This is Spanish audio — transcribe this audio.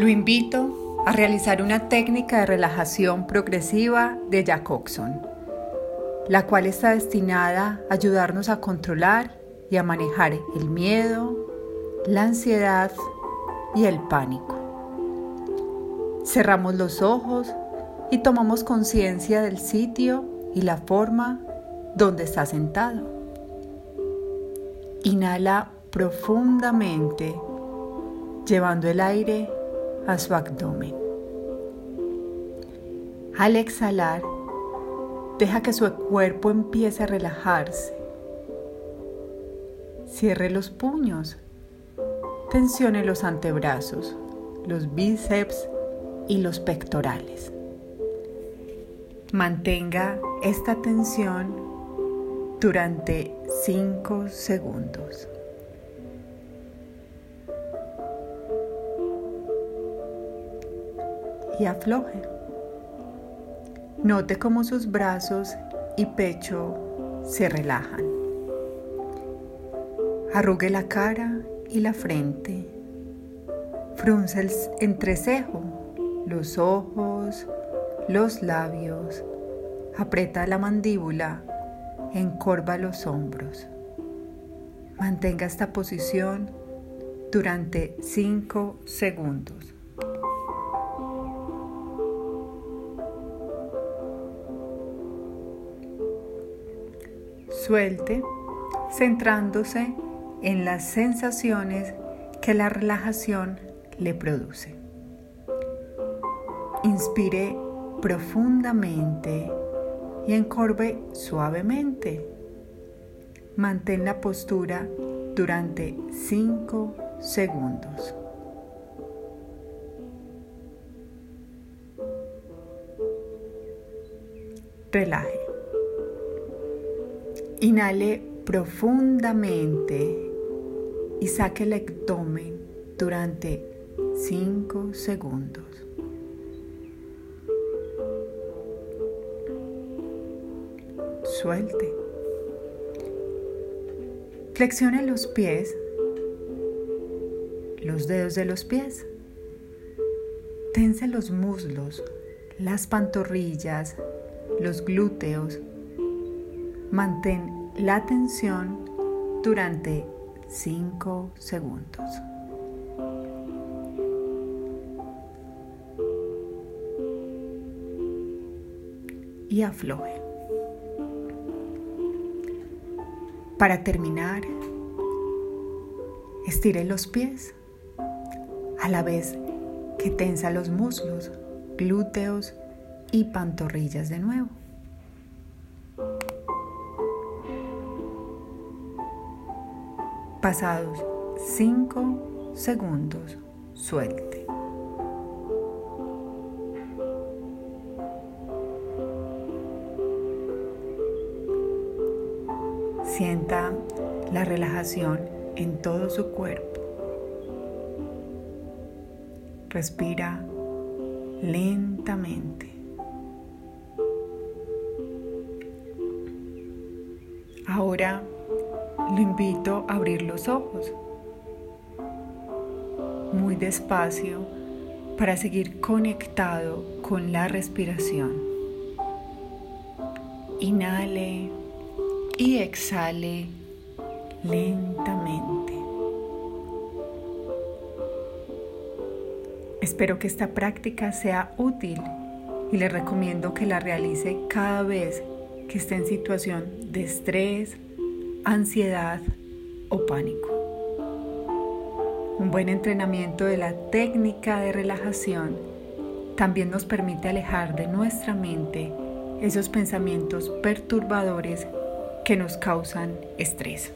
Lo invito a realizar una técnica de relajación progresiva de Jacobson, la cual está destinada a ayudarnos a controlar y a manejar el miedo, la ansiedad y el pánico. Cerramos los ojos y tomamos conciencia del sitio y la forma donde está sentado. Inhala profundamente, llevando el aire su abdomen. Al exhalar, deja que su cuerpo empiece a relajarse. Cierre los puños, tensione los antebrazos, los bíceps y los pectorales. Mantenga esta tensión durante 5 segundos. Y afloje. Note cómo sus brazos y pecho se relajan. Arrugue la cara y la frente. Frunce el entrecejo, los ojos, los labios, aprieta la mandíbula, encorva los hombros. Mantenga esta posición durante 5 segundos. Suelte, centrándose en las sensaciones que la relajación le produce. Inspire profundamente y encorve suavemente. Mantén la postura durante 5 segundos. Relaje. Inhale profundamente y saque el abdomen durante 5 segundos. suelte. Flexione los pies, los dedos de los pies. Tense los muslos, las pantorrillas, los glúteos. Mantén la tensión durante 5 segundos. Y afloje. Para terminar, estire los pies a la vez que tensa los muslos, glúteos y pantorrillas de nuevo. Pasados 5 segundos, suelte. Sienta la relajación en todo su cuerpo. Respira lentamente. Ahora lo invito a abrir los ojos muy despacio para seguir conectado con la respiración. Inhale y exhale lentamente. Espero que esta práctica sea útil y le recomiendo que la realice cada vez que esté en situación de estrés, ansiedad o pánico. Un buen entrenamiento de la técnica de relajación también nos permite alejar de nuestra mente esos pensamientos perturbadores que nos causan estrés.